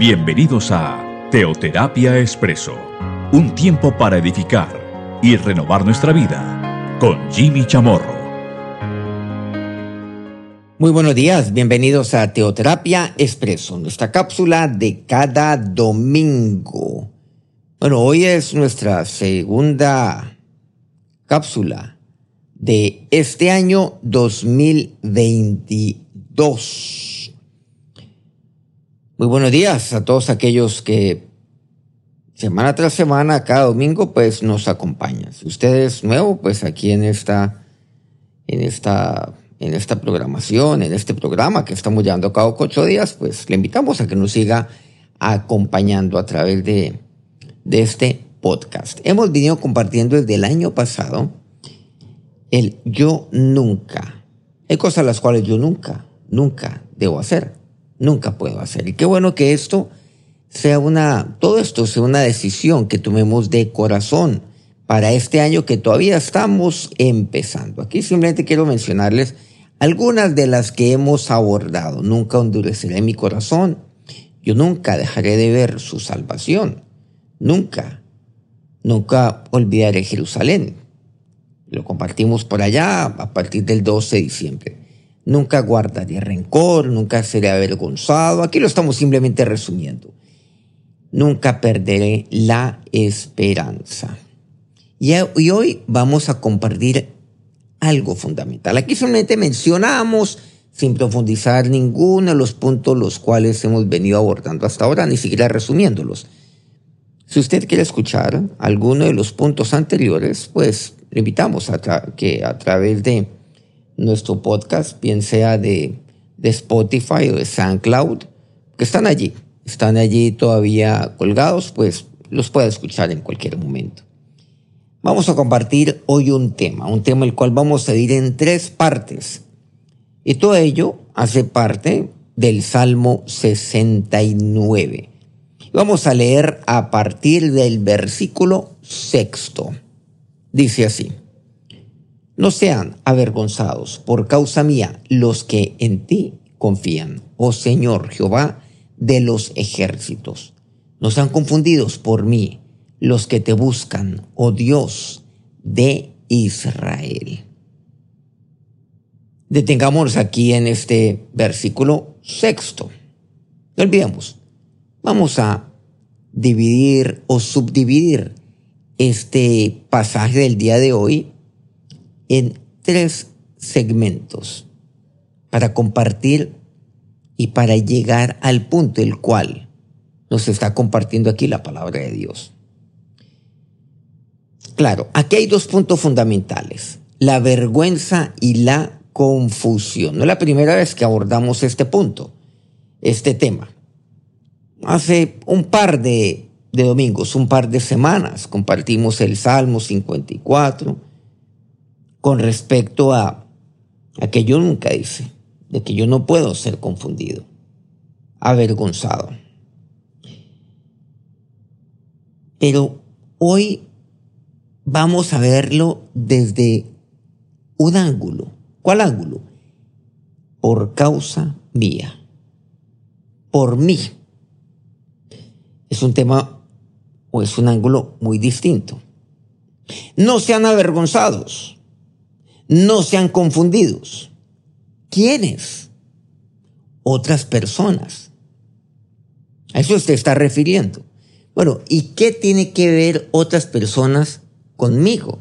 Bienvenidos a Teoterapia Expreso, un tiempo para edificar y renovar nuestra vida con Jimmy Chamorro. Muy buenos días, bienvenidos a Teoterapia Expreso, nuestra cápsula de cada domingo. Bueno, hoy es nuestra segunda cápsula de este año 2022. Muy buenos días a todos aquellos que semana tras semana, cada domingo, pues nos acompañan. Si usted es nuevo, pues aquí en esta, en esta, en esta programación, en este programa que estamos llevando a cabo ocho días, pues le invitamos a que nos siga acompañando a través de, de este podcast. Hemos venido compartiendo desde el año pasado el yo nunca. Hay cosas las cuales yo nunca, nunca debo hacer nunca puedo hacer. Y qué bueno que esto sea una, todo esto sea una decisión que tomemos de corazón para este año que todavía estamos empezando. Aquí simplemente quiero mencionarles algunas de las que hemos abordado. Nunca endureceré mi corazón. Yo nunca dejaré de ver su salvación. Nunca. Nunca olvidaré Jerusalén. Lo compartimos por allá a partir del 12 de diciembre. Nunca guardaré rencor, nunca seré avergonzado. Aquí lo estamos simplemente resumiendo. Nunca perderé la esperanza. Y, hoy vamos a compartir algo fundamental. Aquí solamente mencionamos, sin profundizar ninguno de los puntos los cuales hemos venido abordando hasta ahora, ni siquiera resumiéndolos. Si usted quiere escuchar alguno de los puntos anteriores, pues le invitamos a que a través de nuestro podcast, bien sea de, de Spotify o de SoundCloud, que están allí, están allí todavía colgados, pues los puede escuchar en cualquier momento. Vamos a compartir hoy un tema, un tema el cual vamos a ir en tres partes. Y todo ello hace parte del Salmo 69. Vamos a leer a partir del versículo sexto. Dice así. No sean avergonzados por causa mía los que en ti confían, oh Señor Jehová de los ejércitos. No sean confundidos por mí los que te buscan, oh Dios de Israel. Detengámonos aquí en este versículo sexto. No olvidemos, vamos a dividir o subdividir este pasaje del día de hoy en tres segmentos para compartir y para llegar al punto el cual nos está compartiendo aquí la palabra de Dios. Claro, aquí hay dos puntos fundamentales, la vergüenza y la confusión. No es la primera vez que abordamos este punto, este tema. Hace un par de, de domingos, un par de semanas, compartimos el Salmo 54, con respecto a, que yo nunca hice, de que yo no puedo ser confundido, avergonzado. Pero hoy vamos a verlo desde un ángulo. ¿Cuál ángulo? Por causa mía. Por mí. Es un tema o es un ángulo muy distinto. No sean avergonzados no sean confundidos. ¿Quiénes? Otras personas. A eso se está refiriendo. Bueno, ¿y qué tiene que ver otras personas conmigo?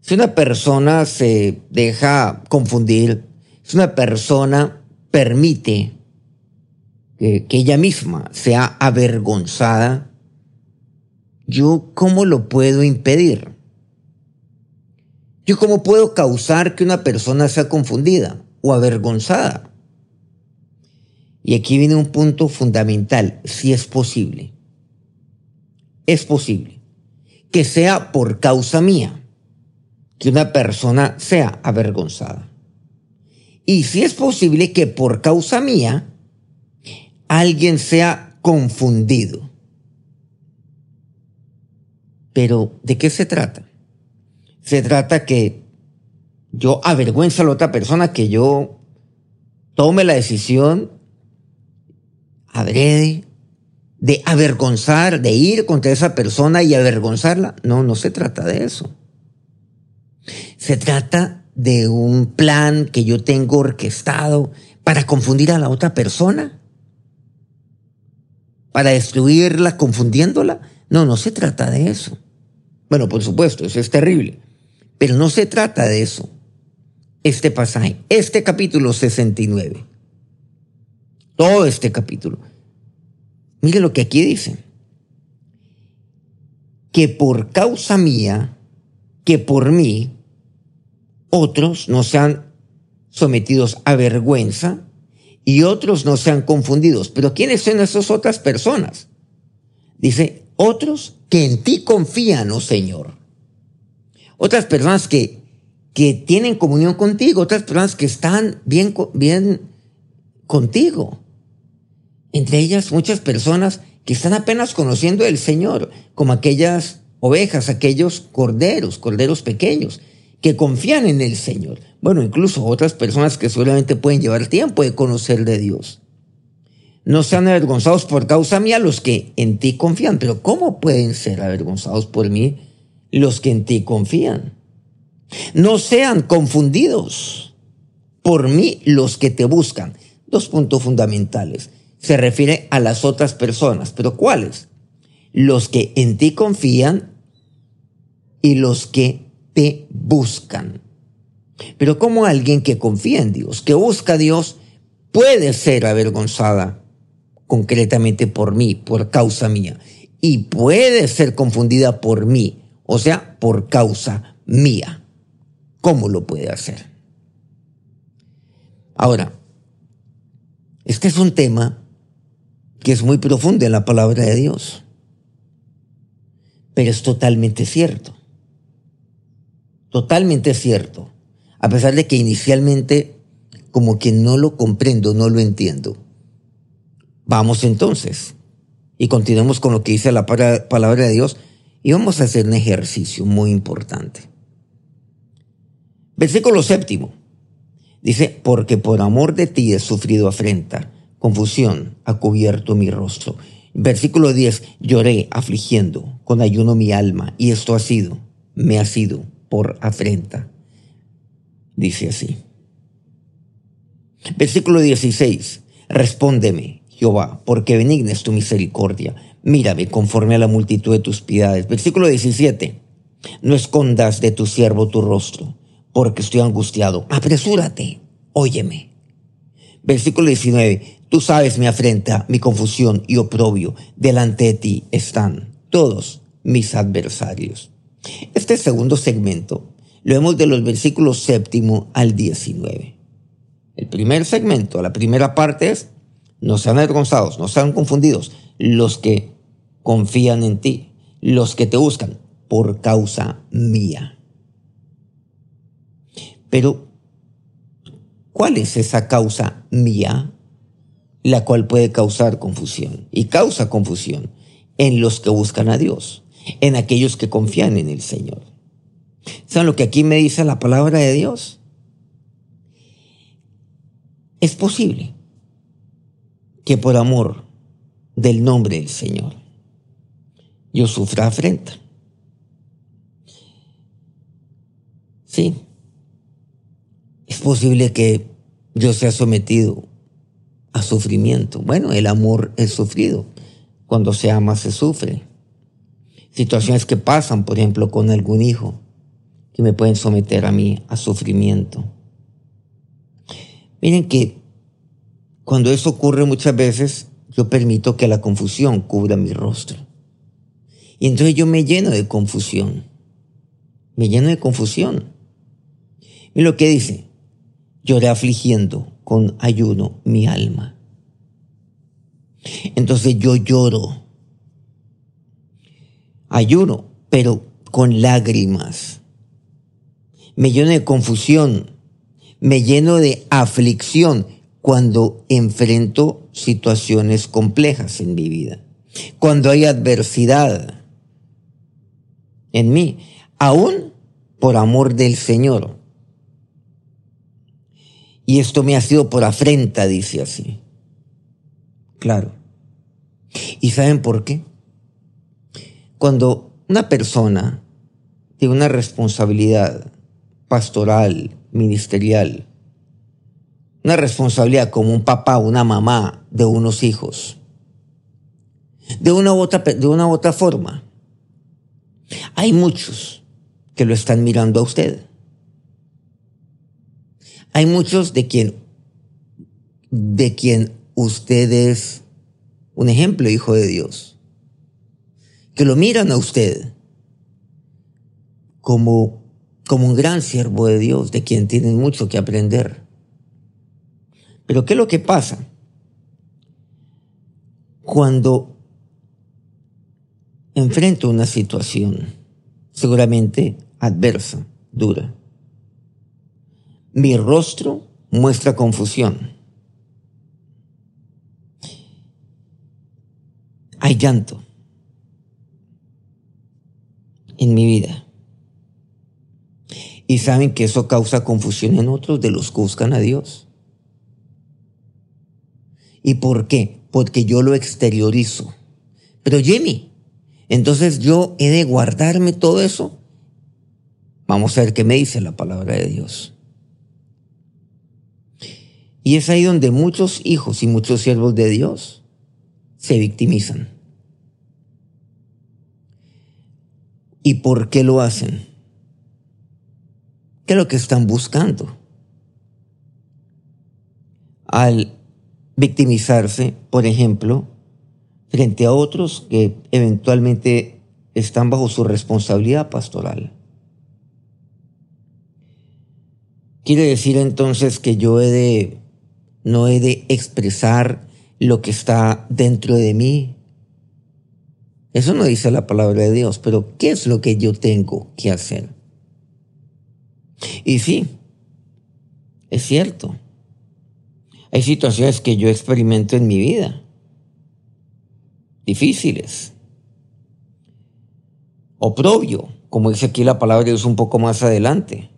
Si una persona se deja confundir, si una persona permite que, que, ella misma sea avergonzada, ¿yo cómo lo puedo impedir? ¿Yo cómo puedo causar que una persona sea confundida o avergonzada? Y aquí viene un punto fundamental, si es posible. Es posible que sea por causa mía que una persona sea avergonzada. Y si es posible que por causa mía alguien sea confundido. Pero, ¿de qué se trata? Se trata que yo avergüenzo a la otra persona, que yo tome la decisión de avergonzar, de ir contra esa persona y avergonzarla. No, no se trata de eso. Se trata de un plan que yo tengo orquestado para confundir a la otra persona, para destruirla confundiéndola. No, no se trata de eso. Bueno, por supuesto, eso es terrible, pero no se trata de eso. Este pasaje, este capítulo 69, todo este capítulo. Mire lo que aquí dice. Que por causa mía, que por mí, otros no sean sometidos a vergüenza y otros no sean confundidos. Pero ¿quiénes son esas otras personas? Dice, otros que en ti confían, oh Señor. Otras personas que, que tienen comunión contigo, otras personas que están bien, bien contigo. Entre ellas muchas personas que están apenas conociendo el Señor, como aquellas ovejas, aquellos corderos, corderos pequeños, que confían en el Señor. Bueno, incluso otras personas que seguramente pueden llevar tiempo de conocer de Dios. No sean avergonzados por causa mía los que en ti confían. Pero ¿cómo pueden ser avergonzados por mí los que en ti confían? No sean confundidos por mí los que te buscan. Dos puntos fundamentales. Se refiere a las otras personas. ¿Pero cuáles? Los que en ti confían y los que te buscan. Pero como alguien que confía en Dios, que busca a Dios, puede ser avergonzada concretamente por mí, por causa mía, y puede ser confundida por mí, o sea, por causa mía. ¿Cómo lo puede hacer? Ahora, este es un tema que es muy profundo en la palabra de Dios, pero es totalmente cierto totalmente cierto, a pesar de que inicialmente como que no lo comprendo, no lo entiendo. Vamos entonces y continuemos con lo que dice la palabra de Dios y vamos a hacer un ejercicio muy importante. Versículo séptimo. Dice, porque por amor de ti he sufrido afrenta, confusión ha cubierto mi rostro. Versículo 10, lloré afligiendo con ayuno mi alma y esto ha sido, me ha sido por afrenta. Dice así. Versículo 16. Respóndeme, Jehová, porque benigna es tu misericordia. Mírame conforme a la multitud de tus piedades. Versículo 17. No escondas de tu siervo tu rostro, porque estoy angustiado. Apresúrate, óyeme. Versículo 19. Tú sabes mi afrenta, mi confusión y oprobio. Delante de ti están todos mis adversarios. Este segundo segmento lo vemos de los versículos séptimo al 19. El primer segmento, la primera parte es, no sean avergonzados, no sean confundidos, los que confían en ti, los que te buscan por causa mía. Pero, ¿cuál es esa causa mía? La cual puede causar confusión y causa confusión en los que buscan a Dios en aquellos que confían en el Señor. ¿Saben lo que aquí me dice la palabra de Dios? Es posible que por amor del nombre del Señor yo sufra afrenta. Sí, es posible que yo sea sometido a sufrimiento. Bueno, el amor es sufrido. Cuando se ama se sufre situaciones que pasan, por ejemplo, con algún hijo, que me pueden someter a mí a sufrimiento. Miren que cuando eso ocurre muchas veces, yo permito que la confusión cubra mi rostro. Y entonces yo me lleno de confusión. Me lleno de confusión. Y lo que dice, lloré afligiendo con ayuno mi alma. Entonces yo lloro ayuno, pero con lágrimas. Me lleno de confusión, me lleno de aflicción cuando enfrento situaciones complejas en mi vida, cuando hay adversidad en mí, aún por amor del Señor. Y esto me ha sido por afrenta, dice así. Claro. ¿Y saben por qué? Cuando una persona tiene una responsabilidad pastoral, ministerial, una responsabilidad como un papá, una mamá de unos hijos, de una u otra, de una u otra forma, hay muchos que lo están mirando a usted. Hay muchos de quien, de quien usted es un ejemplo, hijo de Dios, que lo miran a usted como, como un gran siervo de Dios, de quien tienen mucho que aprender. Pero ¿qué es lo que pasa? Cuando enfrento una situación seguramente adversa, dura, mi rostro muestra confusión. Hay llanto en mi vida. Y saben que eso causa confusión en otros de los que buscan a Dios. ¿Y por qué? Porque yo lo exteriorizo. Pero Jimmy, entonces yo he de guardarme todo eso. Vamos a ver qué me dice la palabra de Dios. Y es ahí donde muchos hijos y muchos siervos de Dios se victimizan. ¿Y por qué lo hacen? ¿Qué es lo que están buscando? Al victimizarse, por ejemplo, frente a otros que eventualmente están bajo su responsabilidad pastoral. Quiere decir entonces que yo he de, no he de expresar lo que está dentro de mí. Eso no dice la palabra de Dios, pero ¿qué es lo que yo tengo que hacer? Y sí, es cierto. Hay situaciones que yo experimento en mi vida, difíciles, oprobio, como dice aquí la palabra de Dios un poco más adelante.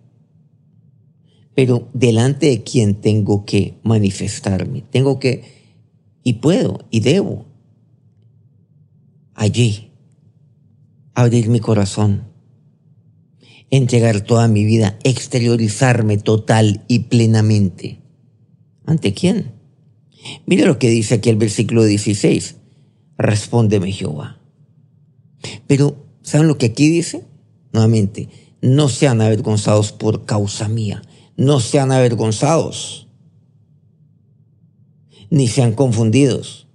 Pero delante de quien tengo que manifestarme, tengo que, y puedo, y debo, allí, abrir mi corazón entregar toda mi vida, exteriorizarme total y plenamente. ¿Ante quién? Mira lo que dice aquí el versículo 16. Respóndeme Jehová. Pero, ¿saben lo que aquí dice? Nuevamente, no sean avergonzados por causa mía. No sean avergonzados. Ni sean confundidos.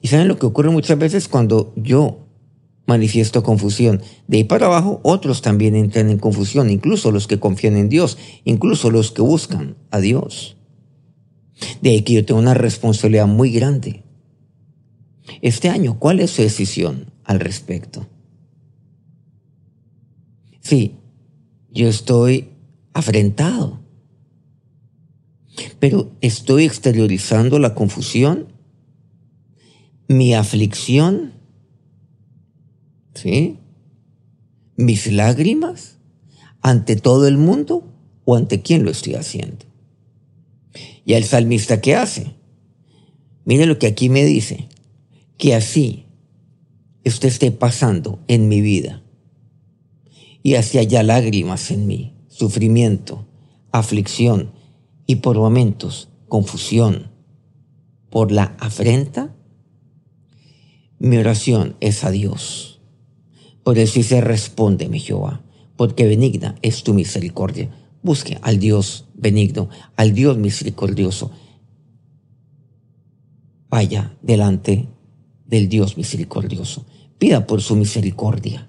¿Y saben lo que ocurre muchas veces cuando yo manifiesto confusión. De ahí para abajo, otros también entran en confusión, incluso los que confían en Dios, incluso los que buscan a Dios. De ahí que yo tengo una responsabilidad muy grande. Este año, ¿cuál es su decisión al respecto? Sí, yo estoy afrentado, pero estoy exteriorizando la confusión, mi aflicción, ¿sí? Mis lágrimas ante todo el mundo o ante quién lo estoy haciendo. Y el salmista, ¿qué hace? Mire lo que aquí me dice, que así usted esté pasando en mi vida y así haya lágrimas en mí, sufrimiento, aflicción y por momentos confusión por la afrenta, mi oración es a Dios por eso dice, responde, mi Jehová, porque benigna es tu misericordia. Busque al Dios benigno, al Dios misericordioso. Vaya delante del Dios misericordioso. Pida por su misericordia.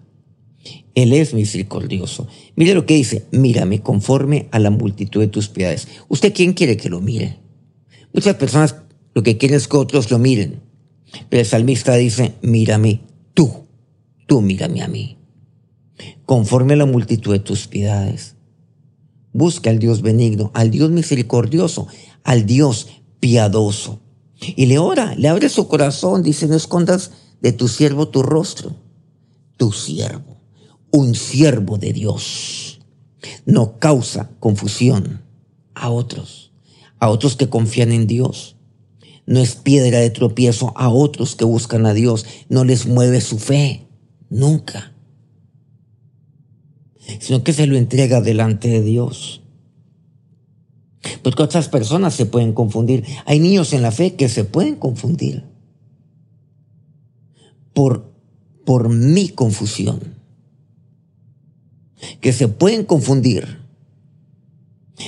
Él es misericordioso. Mire lo que dice, mírame conforme a la multitud de tus piedades. ¿Usted quién quiere que lo mire? Muchas personas lo que quieren es que otros lo miren. Pero el salmista dice, mírame tú tú mírame a mí, conforme a la multitud de tus piedades. Busca al Dios benigno, al Dios misericordioso, al Dios piadoso. Y le ora, le abre su corazón, dice, no escondas de tu siervo tu rostro. Tu siervo, un siervo de Dios, no causa confusión a otros, a otros que confían en Dios. No es piedra de tropiezo a otros que buscan a Dios. No les mueve su fe. Nunca. Sino que se lo entrega delante de Dios. Porque otras personas se pueden confundir. Hay niños en la fe que se pueden confundir por, por mi confusión. Que se pueden confundir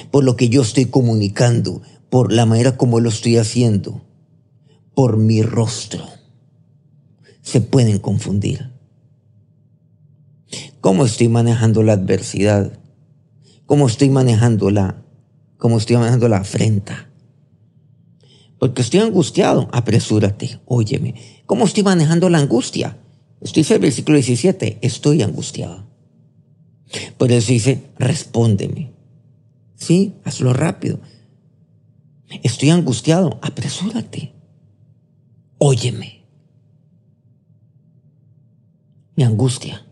por lo que yo estoy comunicando, por la manera como lo estoy haciendo, por mi rostro. Se pueden confundir. ¿Cómo estoy manejando la adversidad? ¿Cómo estoy manejando la, cómo estoy manejando la afrenta? Porque estoy angustiado, apresúrate, óyeme. ¿Cómo estoy manejando la angustia? Estoy en el versículo 17, estoy angustiado. Por eso dice, respóndeme. Sí, hazlo rápido. Estoy angustiado, apresúrate. Óyeme. Mi angustia.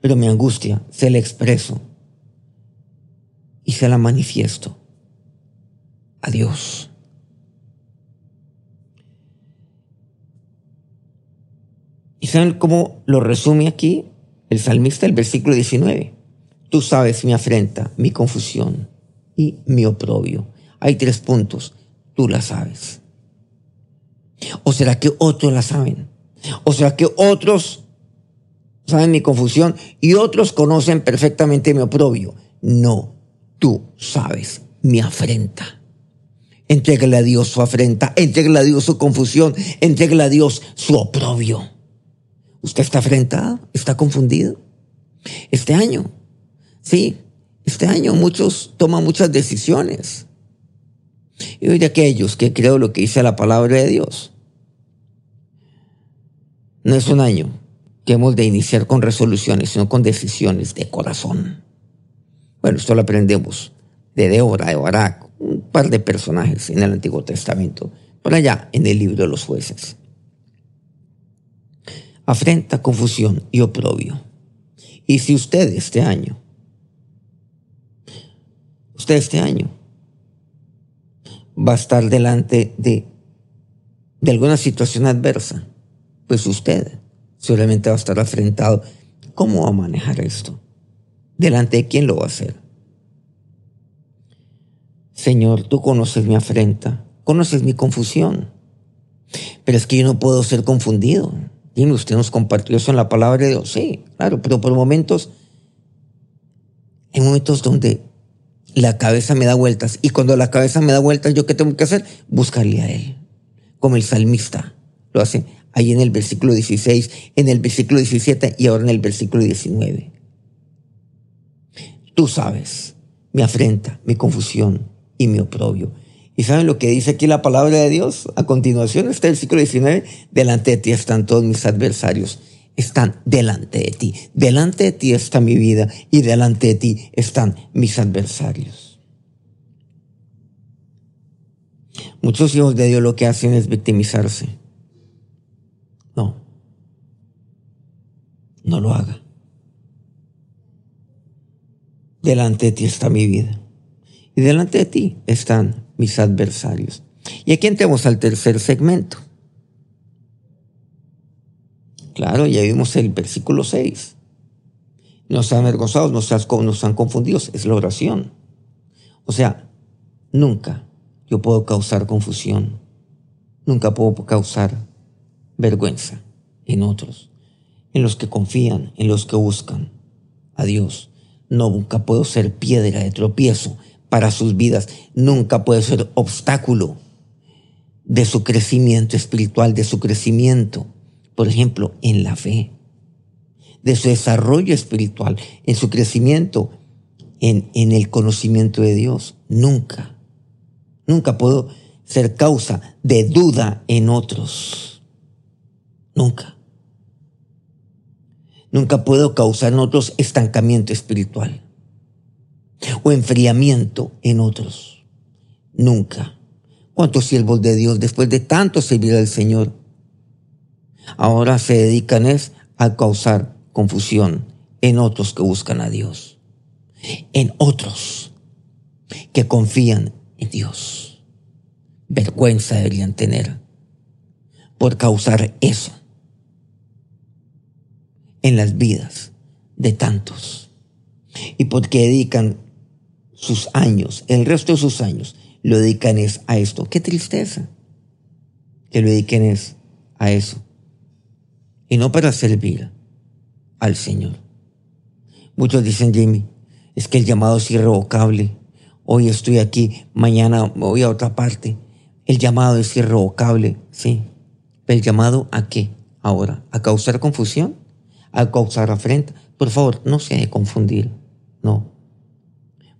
Pero mi angustia se la expreso y se la manifiesto a Dios. ¿Y saben cómo lo resume aquí el salmista el versículo 19? Tú sabes mi afrenta, mi confusión y mi oprobio. Hay tres puntos. Tú la sabes. ¿O será que otros la saben? ¿O será que otros saben mi confusión y otros conocen perfectamente mi oprobio? No, tú sabes mi afrenta. Entrégale a Dios su afrenta, entrégale a Dios su confusión, entrégale a Dios su oprobio. ¿Usted está afrentado? ¿Está confundido? Este año, sí, este año muchos toman muchas decisiones. Y hoy de aquellos que creo lo que dice la palabra de Dios. No es un año que hemos de iniciar con resoluciones, sino con decisiones de corazón. Bueno, esto lo aprendemos de Débora, de Barak, un par de personajes en el Antiguo Testamento, por allá en el libro de los jueces afrenta, confusión y oprobio. Y si usted este año, usted este año va a estar delante de, de alguna situación adversa, pues usted seguramente va a estar afrentado. ¿Cómo va a manejar esto? ¿Delante de quién lo va a hacer? Señor, tú conoces mi afrenta, conoces mi confusión, pero es que yo no puedo ser confundido. Dime, usted nos compartió eso en la palabra de Dios. Sí, claro, pero por momentos, hay momentos donde la cabeza me da vueltas. Y cuando la cabeza me da vueltas, ¿yo qué tengo que hacer? Buscarle a Él. Como el salmista lo hace ahí en el versículo 16, en el versículo 17 y ahora en el versículo 19. Tú sabes mi afrenta, mi confusión y mi oprobio. ¿Y saben lo que dice aquí la palabra de Dios? A continuación está el versículo 19. Delante de ti están todos mis adversarios. Están delante de ti. Delante de ti está mi vida y delante de ti están mis adversarios. Muchos hijos de Dios lo que hacen es victimizarse. No. No lo haga. Delante de ti está mi vida. Y delante de ti están mis adversarios. Y aquí entramos al tercer segmento. Claro, ya vimos el versículo 6. No sean avergonzados, no sean, confundidos, es la oración. O sea, nunca yo puedo causar confusión, nunca puedo causar vergüenza en otros, en los que confían, en los que buscan a Dios. Nunca puedo ser piedra de tropiezo para sus vidas. Nunca puede ser obstáculo de su crecimiento espiritual, de su crecimiento, por ejemplo, en la fe, de su desarrollo espiritual, en su crecimiento en, en el conocimiento de Dios. Nunca, nunca puedo ser causa de duda en otros. Nunca. Nunca puedo causar en otros estancamiento espiritual o enfriamiento en otros. Nunca. ¿Cuántos siervos de Dios, después de tanto servir al Señor, ahora se dedican es a causar confusión en otros que buscan a Dios? En otros que confían en Dios. vergüenza deberían tener por causar eso en las vidas de tantos y porque dedican sus años, el resto de sus años, lo dedican es a esto. Qué tristeza que lo dediquen es a eso y no para servir al Señor. Muchos dicen, Jimmy, es que el llamado es irrevocable. Hoy estoy aquí, mañana voy a otra parte. El llamado es irrevocable, sí. ¿El llamado a qué ahora? ¿A causar confusión? ¿A causar afrenta? Por favor, no se deje confundir. No.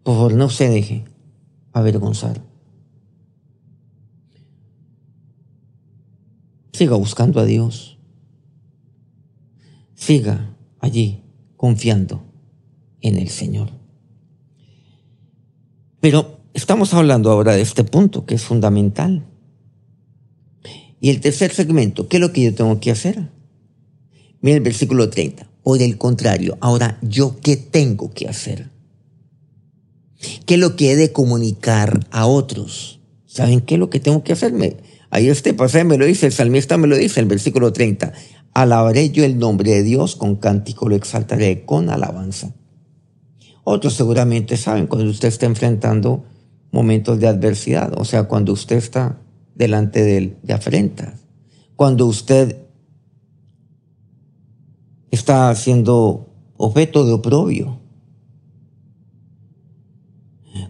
Por favor, no se deje avergonzar. Siga buscando a Dios. Siga allí confiando en el Señor. Pero estamos hablando ahora de este punto que es fundamental. Y el tercer segmento, ¿qué es lo que yo tengo que hacer? Mira el versículo 30. O del contrario, ahora yo qué tengo que hacer? ¿Qué es lo que he de comunicar a otros? ¿Saben qué es lo que tengo que hacerme? Ahí este pasaje me lo dice, el salmista me lo dice, el versículo 30. Alabaré yo el nombre de Dios, con cántico lo exaltaré, con alabanza. Otros seguramente saben cuando usted está enfrentando momentos de adversidad, o sea, cuando usted está delante de de afrenta, cuando usted está siendo objeto de oprobio,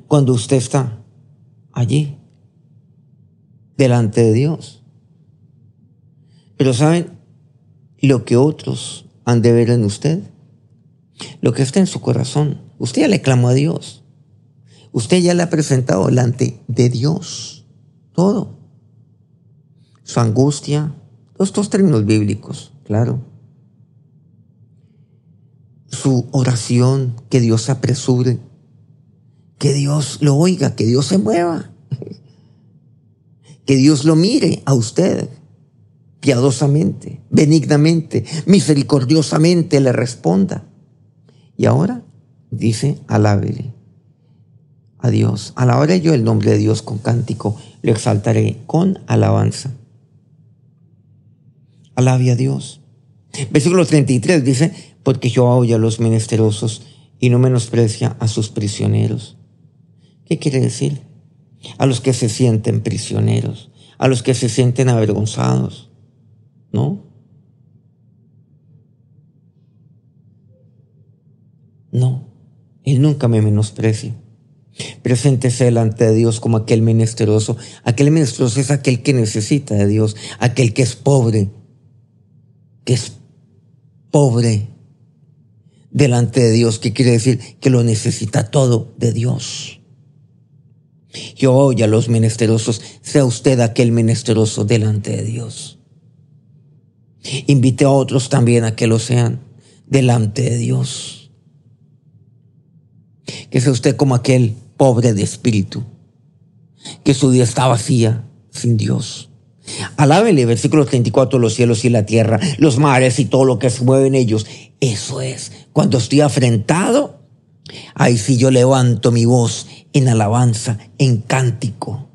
cuando usted está allí delante de Dios. Pero ¿saben lo que otros han de ver en usted? Lo que está en su corazón. Usted ya le clamó a Dios. Usted ya le ha presentado delante de Dios todo. Su angustia, todos estos términos bíblicos, claro. Su oración, que Dios se apresure, que Dios lo oiga, que Dios se mueva, que Dios lo mire a usted piadosamente, benignamente, misericordiosamente le responda. Y ahora dice, alábele a Dios. Alabaré yo el nombre de Dios con cántico, lo exaltaré con alabanza. Alabe a Dios. Versículo 33 dice, porque Jehová oye a los menesterosos y no menosprecia a sus prisioneros. ¿Qué quiere decir? A los que se sienten prisioneros, a los que se sienten avergonzados, ¿no? No, Él nunca me menosprecia. Preséntese delante de Dios como aquel menesteroso. Aquel menesteroso es aquel que necesita de Dios, aquel que es pobre, que es pobre delante de Dios, que quiere decir que lo necesita todo de Dios. Yo oye a los menesterosos, sea usted aquel menesteroso delante de Dios. Invite a otros también a que lo sean delante de Dios. Que sea usted como aquel pobre de espíritu, que su día está vacía sin Dios. Alábele, versículo 34, los cielos y la tierra, los mares y todo lo que se mueve en ellos. Eso es, cuando estoy afrentado, ahí sí yo levanto mi voz en alabanza, en cántico.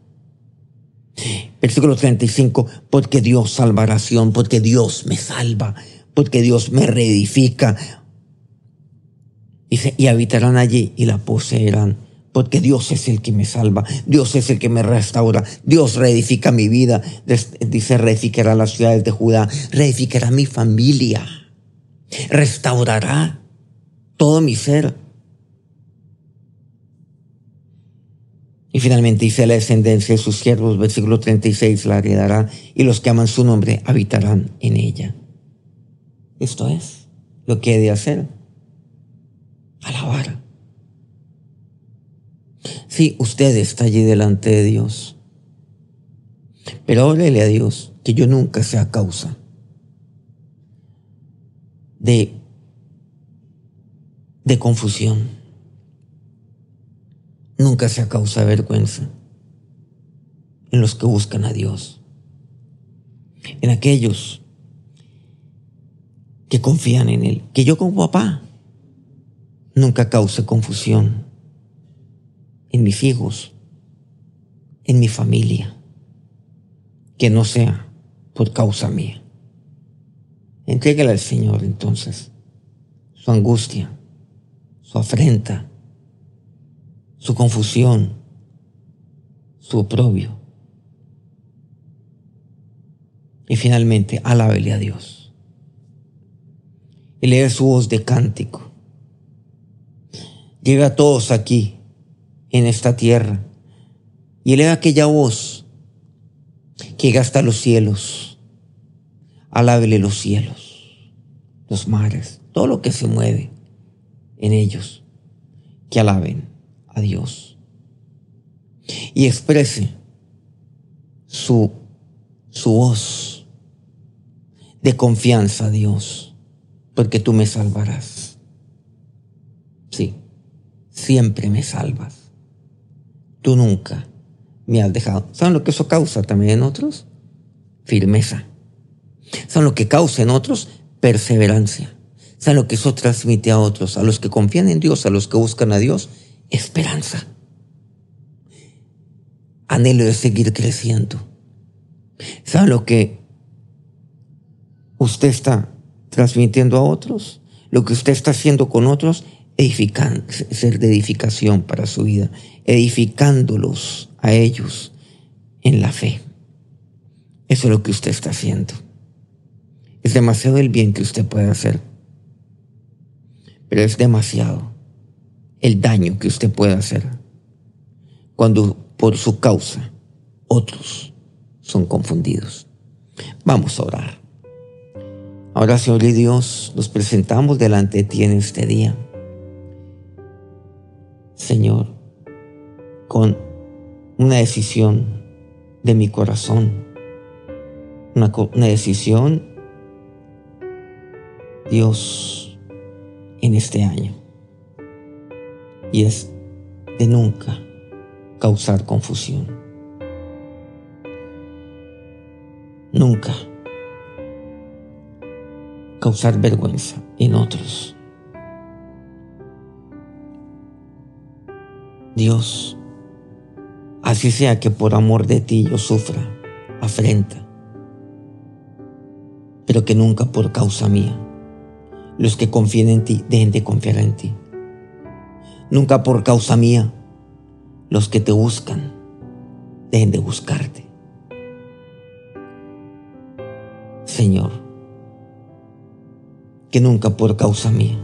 Versículo 35, porque Dios salvación, porque Dios me salva, porque Dios me reedifica. Dice, y habitarán allí y la poseerán porque Dios es el que me salva, Dios es el que me restaura, Dios reedifica mi vida, dice, reedificará las ciudades de Judá, reedificará mi familia, restaurará todo mi ser. Y finalmente dice la descendencia de sus siervos, versículo 36, la heredará y los que aman su nombre habitarán en ella. Esto es lo que he de hacer. Alabar. Sí, usted está allí delante de Dios. Pero órele a Dios que yo nunca sea causa de, de confusión. Nunca sea causa vergüenza en los que buscan a Dios. En aquellos que confían en Él. Que yo como papá nunca cause confusión en mis hijos, en mi familia. que no sea por causa mía. Entrégale al Señor entonces su angustia, afrenta, su confusión, su oprobio. Y finalmente, alábele a Dios. Y su voz de cántico. Llega a todos aquí, en esta tierra, y eleva aquella voz que llega hasta los cielos. Alábele los cielos, los mares, todo lo que se mueve en ellos, que alaben a Dios. Y exprese su, su voz de confianza a Dios, porque tú me salvarás. Sí, siempre me salvas. Tú nunca me has dejado. ¿Saben lo que eso causa también en otros? Firmeza. ¿Saben lo que causa en otros? Perseverancia. ¿Saben lo que eso transmite a otros? A los que confían en Dios, a los que buscan a Dios, esperanza. Anhelo de seguir creciendo. ¿Saben lo que usted está transmitiendo a otros? Lo que usted está haciendo con otros, edificando, ser de edificación para su vida, edificándolos a ellos en la fe. Eso es lo que usted está haciendo. Es demasiado el bien que usted puede hacer, pero es demasiado el daño que usted puede hacer cuando por su causa otros son confundidos. Vamos a orar. Ahora, Señor y Dios, nos presentamos delante de ti en este día. Señor, con una decisión de mi corazón, una, una decisión, Dios, en este año y es de nunca causar confusión. Nunca causar vergüenza en otros. Dios, así sea que por amor de ti yo sufra, afrenta, pero que nunca por causa mía. Los que confíen en ti dejen de confiar en ti nunca por causa mía. Los que te buscan, dejen de buscarte. Señor, que nunca por causa mía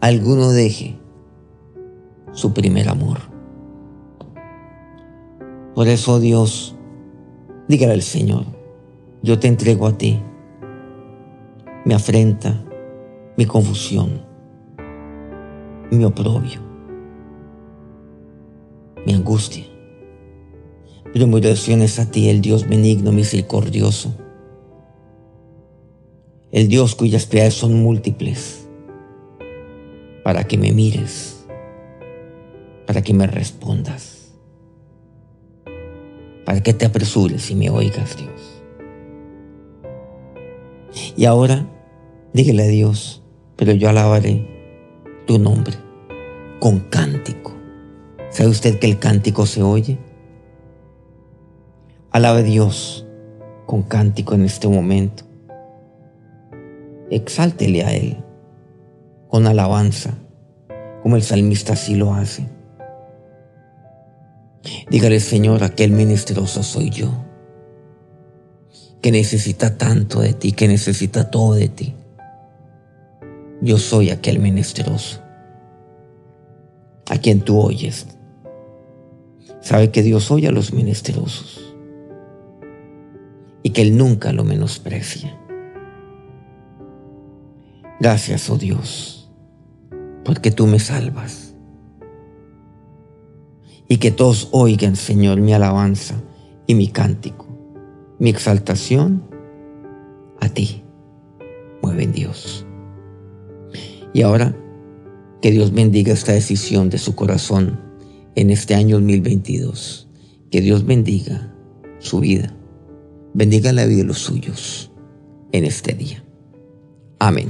alguno deje su primer amor. Por eso, Dios, dígale al Señor, yo te entrego a ti mi afrenta, mi confusión mi oprobio, mi angustia. Pero mi oración es a ti, el Dios benigno, misericordioso, el Dios cuyas piedades son múltiples, para que me mires, para que me respondas, para que te apresures y me oigas, Dios. Y ahora, dígale a Dios, pero yo alabaré tu nombre con cántico. ¿Sabe usted que el cántico se oye? Alabe a Dios con cántico en este momento. Exáltele a Él con alabanza, como el salmista así lo hace. Dígale, Señor, aquel menesteroso soy yo, que necesita tanto de ti, que necesita todo de ti. Yo soy aquel menesteroso, a quien tú oyes. Sabe que Dios oye a los menesterosos y que Él nunca lo menosprecia. Gracias, oh Dios, porque tú me salvas. Y que todos oigan, Señor, mi alabanza y mi cántico, mi exaltación a ti. Mueve en Dios. Y ahora, que Dios bendiga esta decisión de su corazón en este año 2022. Que Dios bendiga su vida. Bendiga la vida de los suyos en este día. Amén.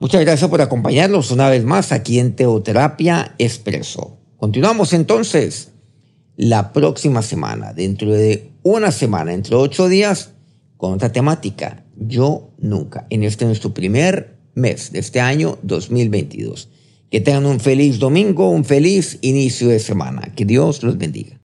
Muchas gracias por acompañarnos una vez más aquí en Teoterapia Expreso. Continuamos entonces la próxima semana, dentro de una semana, entre ocho días, con otra temática. Yo nunca, en este nuestro primer mes de este año 2022. Que tengan un feliz domingo, un feliz inicio de semana. Que Dios los bendiga.